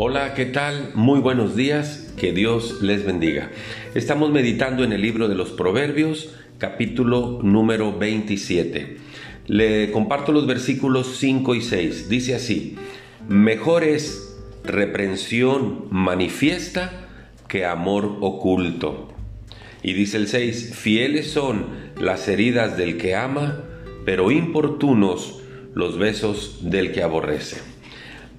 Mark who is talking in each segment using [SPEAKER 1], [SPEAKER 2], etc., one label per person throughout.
[SPEAKER 1] Hola, ¿qué tal? Muy buenos días, que Dios les bendiga. Estamos meditando en el libro de los Proverbios, capítulo número 27. Le comparto los versículos 5 y 6. Dice así, mejor es reprensión manifiesta que amor oculto. Y dice el 6, fieles son las heridas del que ama, pero importunos los besos del que aborrece.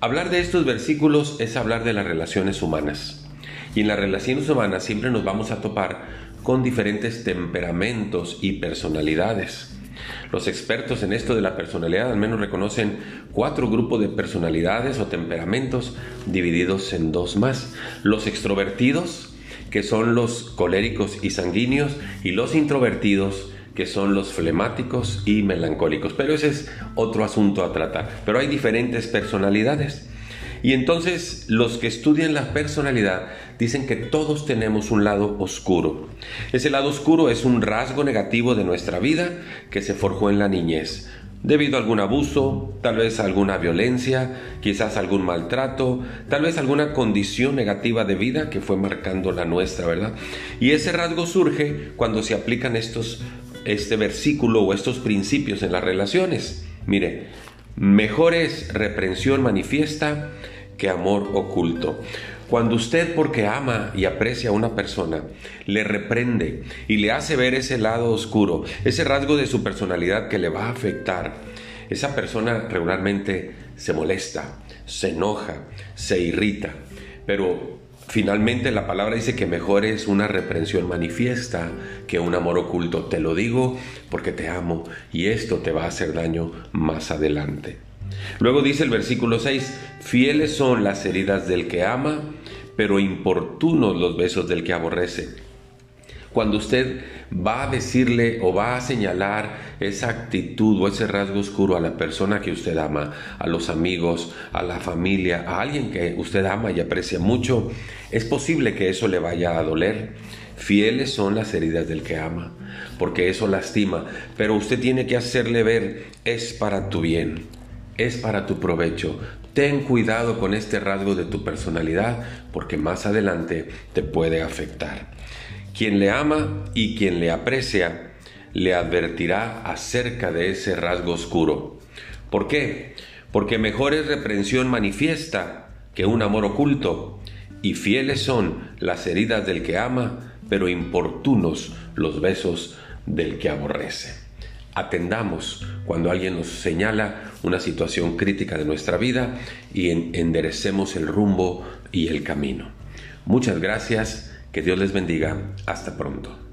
[SPEAKER 1] Hablar de estos versículos es hablar de las relaciones humanas. Y en las relaciones humanas siempre nos vamos a topar con diferentes temperamentos y personalidades. Los expertos en esto de la personalidad al menos reconocen cuatro grupos de personalidades o temperamentos divididos en dos más. Los extrovertidos, que son los coléricos y sanguíneos, y los introvertidos, que son los flemáticos y melancólicos. Pero ese es otro asunto a tratar. Pero hay diferentes personalidades. Y entonces los que estudian la personalidad dicen que todos tenemos un lado oscuro. Ese lado oscuro es un rasgo negativo de nuestra vida que se forjó en la niñez. Debido a algún abuso, tal vez alguna violencia, quizás algún maltrato, tal vez alguna condición negativa de vida que fue marcando la nuestra, ¿verdad? Y ese rasgo surge cuando se aplican estos este versículo o estos principios en las relaciones. Mire, mejor es reprensión manifiesta que amor oculto. Cuando usted porque ama y aprecia a una persona, le reprende y le hace ver ese lado oscuro, ese rasgo de su personalidad que le va a afectar, esa persona regularmente se molesta, se enoja, se irrita, pero Finalmente la palabra dice que mejor es una reprensión manifiesta que un amor oculto. Te lo digo porque te amo y esto te va a hacer daño más adelante. Luego dice el versículo 6, fieles son las heridas del que ama, pero importunos los besos del que aborrece. Cuando usted va a decirle o va a señalar esa actitud o ese rasgo oscuro a la persona que usted ama, a los amigos, a la familia, a alguien que usted ama y aprecia mucho, es posible que eso le vaya a doler. Fieles son las heridas del que ama, porque eso lastima, pero usted tiene que hacerle ver, es para tu bien, es para tu provecho. Ten cuidado con este rasgo de tu personalidad, porque más adelante te puede afectar. Quien le ama y quien le aprecia le advertirá acerca de ese rasgo oscuro. ¿Por qué? Porque mejor es reprensión manifiesta que un amor oculto, y fieles son las heridas del que ama, pero importunos los besos del que aborrece. Atendamos cuando alguien nos señala una situación crítica de nuestra vida y enderecemos el rumbo y el camino. Muchas gracias que Dios les bendiga. Hasta pronto.